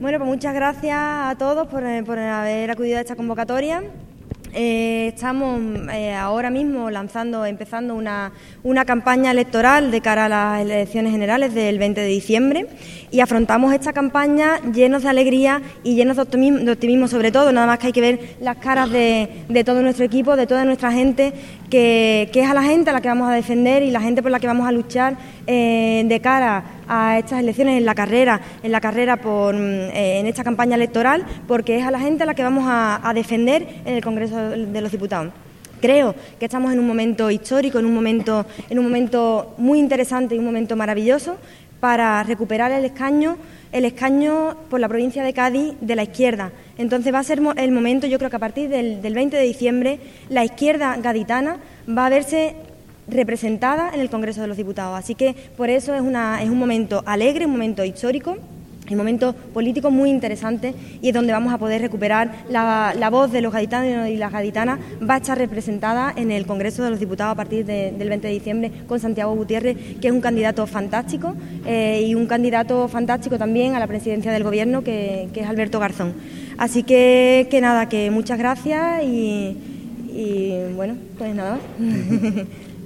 Bueno, pues muchas gracias a todos por, eh, por haber acudido a esta convocatoria. Eh, estamos eh, ahora mismo lanzando, empezando una, una, campaña electoral de cara a las elecciones generales del 20 de diciembre y afrontamos esta campaña llenos de alegría y llenos de optimismo, sobre todo, nada más que hay que ver las caras de, todo nuestro equipo, de toda nuestra gente, que, es a la gente a la que vamos a defender y la gente por la que vamos a luchar eh, de cara a estas elecciones en la carrera, en la carrera por, en esta campaña electoral, porque es a la gente a la que vamos a defender en el Congreso de los Diputados. Creo que estamos en un momento histórico, en un momento, en un momento muy interesante y un momento maravilloso para recuperar el escaño, el escaño por la provincia de Cádiz de la izquierda. Entonces va a ser el momento, yo creo que a partir del, 20 de diciembre, la izquierda gaditana va a verse representada en el Congreso de los Diputados. Así que por eso es, una, es un momento alegre, un momento histórico un momento político muy interesante y es donde vamos a poder recuperar la, voz de los gaditanos y las gaditanas. Va a estar representada en el Congreso de los Diputados a partir del 20 de diciembre con Santiago Gutiérrez, que es un candidato fantástico y un candidato fantástico también a la presidencia del Gobierno, que, es Alberto Garzón. Así que, que nada, que muchas gracias y, bueno, pues nada.